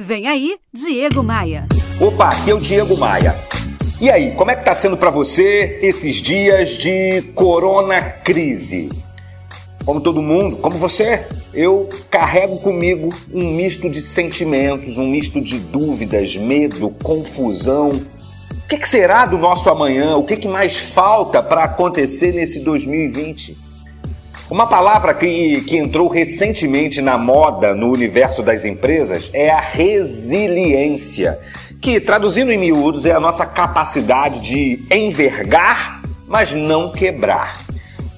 Vem aí, Diego Maia. Opa, aqui é o Diego Maia. E aí, como é que tá sendo para você esses dias de corona crise? Como todo mundo, como você, eu carrego comigo um misto de sentimentos, um misto de dúvidas, medo, confusão. O que, que será do nosso amanhã? O que, que mais falta para acontecer nesse 2020? Uma palavra que, que entrou recentemente na moda no universo das empresas é a resiliência, que traduzindo em miúdos é a nossa capacidade de envergar, mas não quebrar.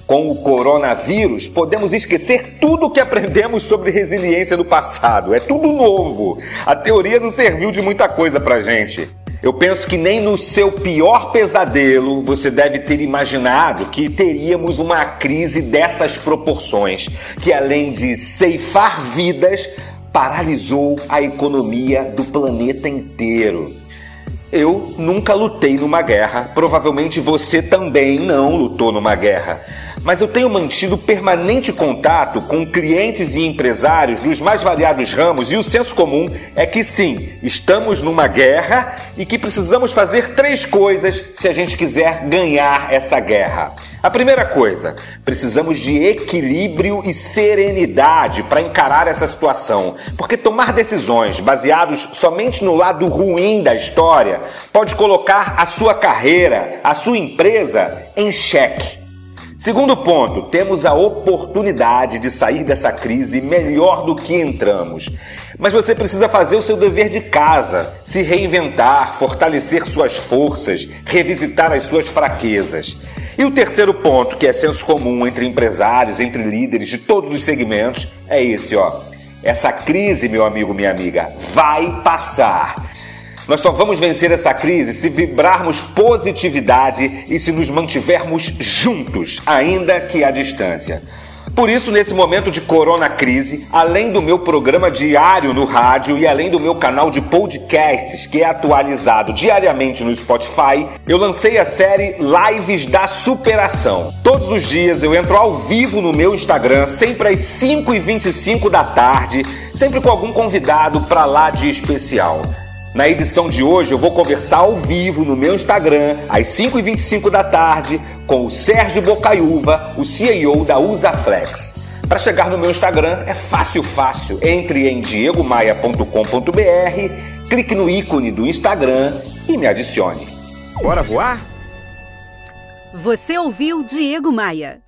Com o coronavírus, podemos esquecer tudo o que aprendemos sobre resiliência no passado. É tudo novo. A teoria não serviu de muita coisa pra gente. Eu penso que nem no seu pior pesadelo você deve ter imaginado que teríamos uma crise dessas proporções, que além de ceifar vidas, paralisou a economia do planeta inteiro. Eu nunca lutei numa guerra, provavelmente você também não lutou numa guerra mas eu tenho mantido permanente contato com clientes e empresários dos mais variados ramos e o senso comum é que sim, estamos numa guerra e que precisamos fazer três coisas se a gente quiser ganhar essa guerra. A primeira coisa, precisamos de equilíbrio e serenidade para encarar essa situação, porque tomar decisões baseados somente no lado ruim da história pode colocar a sua carreira, a sua empresa em xeque. Segundo ponto, temos a oportunidade de sair dessa crise melhor do que entramos. Mas você precisa fazer o seu dever de casa, se reinventar, fortalecer suas forças, revisitar as suas fraquezas. E o terceiro ponto, que é senso comum entre empresários, entre líderes de todos os segmentos, é esse, ó. Essa crise, meu amigo, minha amiga, vai passar. Nós só vamos vencer essa crise se vibrarmos positividade e se nos mantivermos juntos, ainda que à distância. Por isso, nesse momento de corona crise, além do meu programa diário no rádio e além do meu canal de podcasts, que é atualizado diariamente no Spotify, eu lancei a série Lives da Superação. Todos os dias eu entro ao vivo no meu Instagram, sempre às 5h25 da tarde, sempre com algum convidado para lá de especial. Na edição de hoje eu vou conversar ao vivo no meu Instagram, às 5h25 da tarde, com o Sérgio Bocaiúva, o CEO da Usaflex. Para chegar no meu Instagram é fácil, fácil. Entre em diegomaia.com.br, clique no ícone do Instagram e me adicione. Bora voar? Você ouviu Diego Maia.